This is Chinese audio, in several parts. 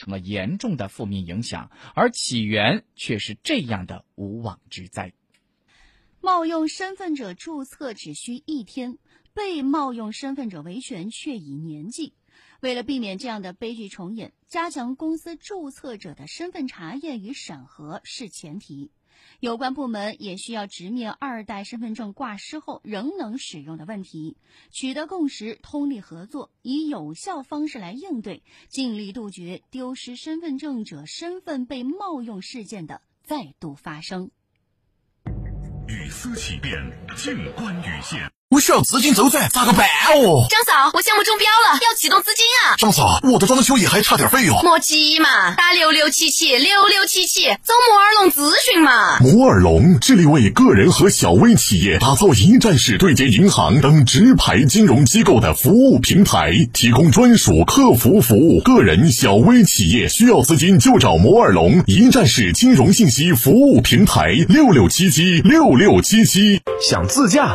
成了严重的负面影响，而起源却是这样的无妄之灾。冒用身份者注册只需一天，被冒用身份者维权却以年计。为了避免这样的悲剧重演，加强公司注册者的身份查验与审核是前提。有关部门也需要直面二代身份证挂失后仍能使用的问题，取得共识，通力合作，以有效方式来应对，尽力杜绝丢失身份证者身份被冒用事件的再度发生。雨丝起变，静观雨现。我需要资金周转，咋个办哦？张嫂，我项目中标了，要启动资金啊！张嫂，我的装修也还差点费用。莫急嘛，打六六七七六六七七，找摩尔龙咨询嘛。摩尔龙致力为个人和小微企业打造一站式对接银行等直排金融机构的服务平台，提供专属客服服务。个人、小微企业需要资金就找摩尔龙一站式金融信息服务平台，六六七七六六七七。想自驾？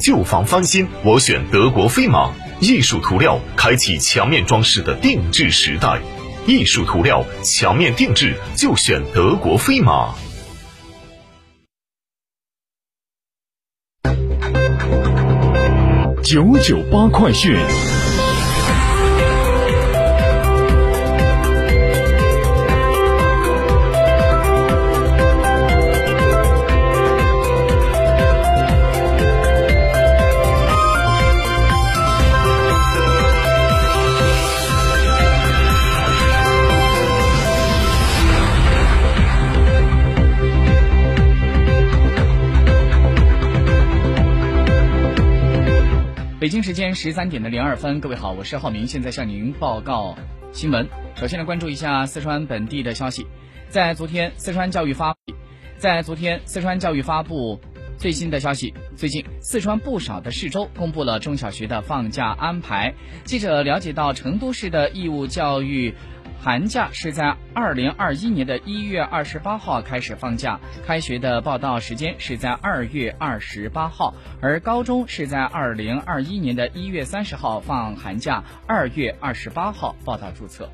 旧房翻新我选德国飞马。艺术涂料开启墙面装饰的定制时代，艺术涂料墙面定制就选德国飞马。九九八快讯。北京时间十三点的零二分，各位好，我是浩明，现在向您报告新闻。首先来关注一下四川本地的消息，在昨天，四川教育发，在昨天，四川教育发布最新的消息。最近，四川不少的市州公布了中小学的放假安排。记者了解到，成都市的义务教育。寒假是在二零二一年的一月二十八号开始放假，开学的报到时间是在二月二十八号，而高中是在二零二一年的一月三十号放寒假，二月二十八号报到注册。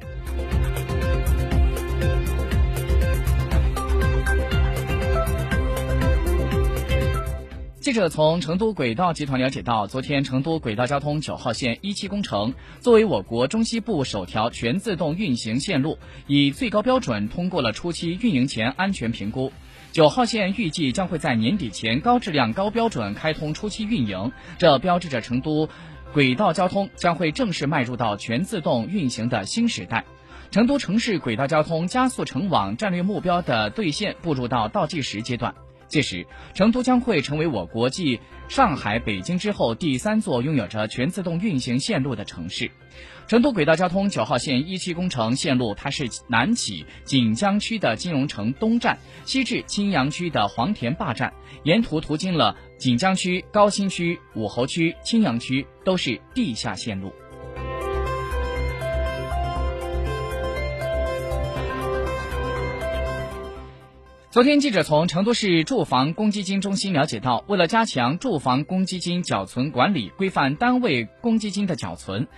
记者从成都轨道集团了解到，昨天成都轨道交通九号线一期工程作为我国中西部首条全自动运行线路，以最高标准通过了初期运营前安全评估。九号线预计将会在年底前高质量、高标准开通初期运营，这标志着成都轨道交通将会正式迈入到全自动运行的新时代。成都城市轨道交通加速成网战略目标的兑现步入到倒计时阶段。届时，成都将会成为我国继上海、北京之后第三座拥有着全自动运行线路的城市。成都轨道交通九号线一期工程线路，它是南起锦江区的金融城东站，西至青羊区的黄田坝站，沿途途经了锦江区、高新区、武侯区、青羊区，都是地下线路。昨天，记者从成都市住房公积金中心了解到，为了加强住房公积金缴存管理，规范单位公积金的缴存，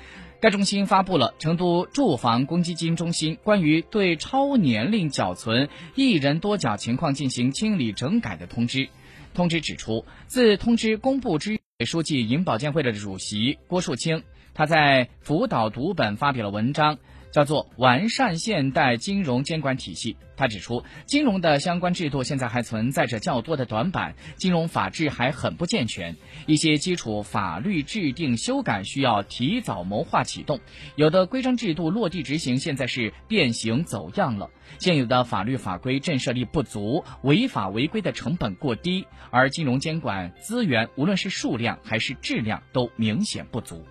该中心发布了《成都住房公积金中心关于对超年龄缴存一人多缴情况进行清理整改的通知》。通知指出，自通知公布之日，书记、银保监会的主席郭树清，他在辅导读本发表了文章。叫做完善现代金融监管体系。他指出，金融的相关制度现在还存在着较多的短板，金融法治还很不健全，一些基础法律制定修改需要提早谋划启动。有的规章制度落地执行现在是变形走样了，现有的法律法规震慑力不足，违法违规的成本过低，而金融监管资源无论是数量还是质量都明显不足。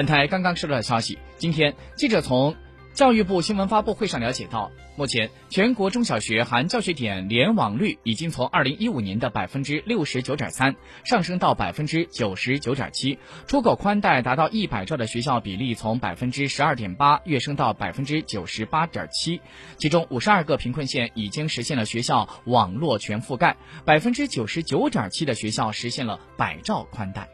本台刚刚收到的消息，今天记者从教育部新闻发布会上了解到，目前全国中小学含教学点联网率已经从二零一五年的百分之六十九点三上升到百分之九十九点七，出口宽带达到一百兆的学校比例从百分之十二点八跃升到百分之九十八点七，其中五十二个贫困县已经实现了学校网络全覆盖，百分之九十九点七的学校实现了百兆宽带。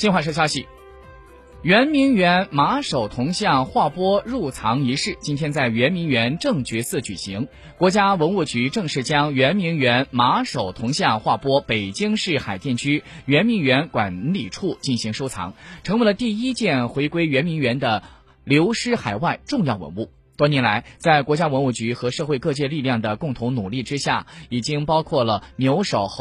新华社消息，圆明园马首铜像画拨入藏仪式今天在圆明园正觉寺举行。国家文物局正式将圆明园马首铜像画拨北京市海淀区圆明园管理处进行收藏，成为了第一件回归圆明园的流失海外重要文物。多年来，在国家文物局和社会各界力量的共同努力之下，已经包括了牛首猴。